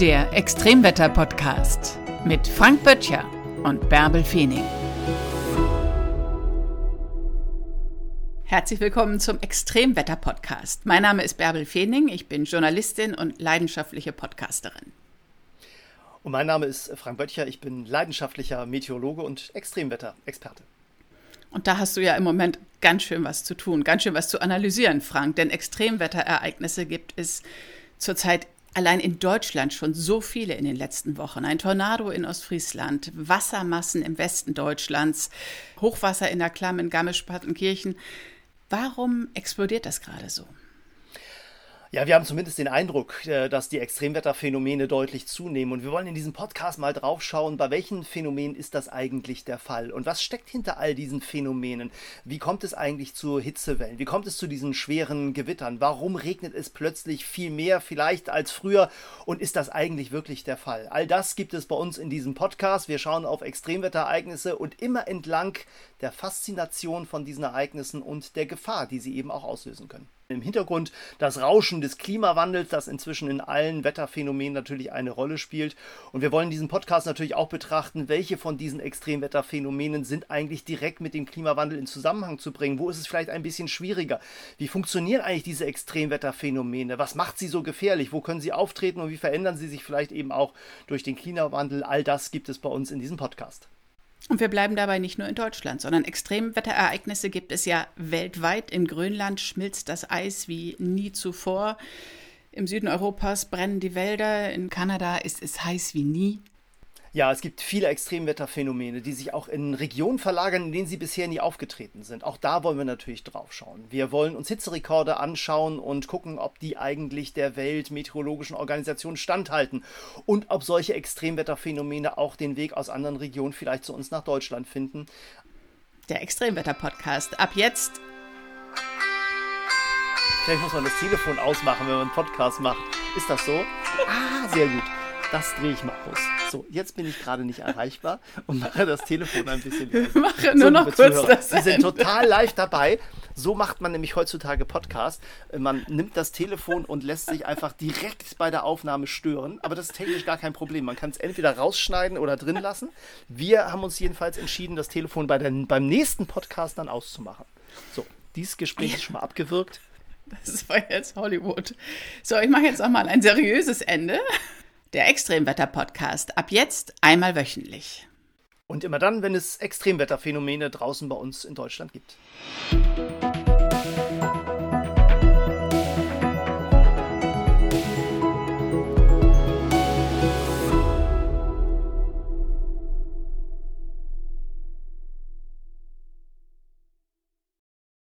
Der Extremwetter-Podcast mit Frank Böttcher und Bärbel Feening. Herzlich willkommen zum Extremwetter-Podcast. Mein Name ist Bärbel Feening, ich bin Journalistin und leidenschaftliche Podcasterin. Und mein Name ist Frank Böttcher, ich bin leidenschaftlicher Meteorologe und Extremwetter-Experte. Und da hast du ja im Moment ganz schön was zu tun, ganz schön was zu analysieren, Frank, denn Extremwetterereignisse gibt es zurzeit allein in Deutschland schon so viele in den letzten Wochen. Ein Tornado in Ostfriesland, Wassermassen im Westen Deutschlands, Hochwasser in der Klamm in Garmisch-Partenkirchen. Warum explodiert das gerade so? Ja, wir haben zumindest den Eindruck, äh, dass die Extremwetterphänomene deutlich zunehmen. Und wir wollen in diesem Podcast mal drauf schauen, bei welchen Phänomenen ist das eigentlich der Fall? Und was steckt hinter all diesen Phänomenen? Wie kommt es eigentlich zu Hitzewellen? Wie kommt es zu diesen schweren Gewittern? Warum regnet es plötzlich viel mehr vielleicht als früher? Und ist das eigentlich wirklich der Fall? All das gibt es bei uns in diesem Podcast. Wir schauen auf Extremwetterereignisse und immer entlang der Faszination von diesen Ereignissen und der Gefahr, die sie eben auch auslösen können. Im Hintergrund das Rauschen des Klimawandels, das inzwischen in allen Wetterphänomenen natürlich eine Rolle spielt. Und wir wollen diesen Podcast natürlich auch betrachten, welche von diesen Extremwetterphänomenen sind eigentlich direkt mit dem Klimawandel in Zusammenhang zu bringen. Wo ist es vielleicht ein bisschen schwieriger? Wie funktionieren eigentlich diese Extremwetterphänomene? Was macht sie so gefährlich? Wo können sie auftreten und wie verändern sie sich vielleicht eben auch durch den Klimawandel? All das gibt es bei uns in diesem Podcast. Und wir bleiben dabei nicht nur in Deutschland, sondern Extremwetterereignisse gibt es ja weltweit. In Grönland schmilzt das Eis wie nie zuvor. Im Süden Europas brennen die Wälder. In Kanada ist es heiß wie nie. Ja, es gibt viele Extremwetterphänomene, die sich auch in Regionen verlagern, in denen sie bisher nie aufgetreten sind. Auch da wollen wir natürlich drauf schauen. Wir wollen uns Hitzerekorde anschauen und gucken, ob die eigentlich der Weltmeteorologischen Organisation standhalten und ob solche Extremwetterphänomene auch den Weg aus anderen Regionen vielleicht zu uns nach Deutschland finden. Der Extremwetter-Podcast. Ab jetzt. Vielleicht muss man das Telefon ausmachen, wenn man einen Podcast macht. Ist das so? Ah, sehr gut das drehe ich mal aus. So, jetzt bin ich gerade nicht erreichbar und mache das Telefon ein bisschen. Mache nur so, noch kurz Zuhörer, das Sie sind total live dabei. So macht man nämlich heutzutage Podcast. Man nimmt das Telefon und lässt sich einfach direkt bei der Aufnahme stören. Aber das ist technisch gar kein Problem. Man kann es entweder rausschneiden oder drin lassen. Wir haben uns jedenfalls entschieden, das Telefon bei der, beim nächsten Podcast dann auszumachen. So, dieses Gespräch ist schon mal abgewürgt. Das war jetzt Hollywood. So, ich mache jetzt auch mal ein seriöses Ende. Der Extremwetter-Podcast. Ab jetzt einmal wöchentlich. Und immer dann, wenn es Extremwetterphänomene draußen bei uns in Deutschland gibt.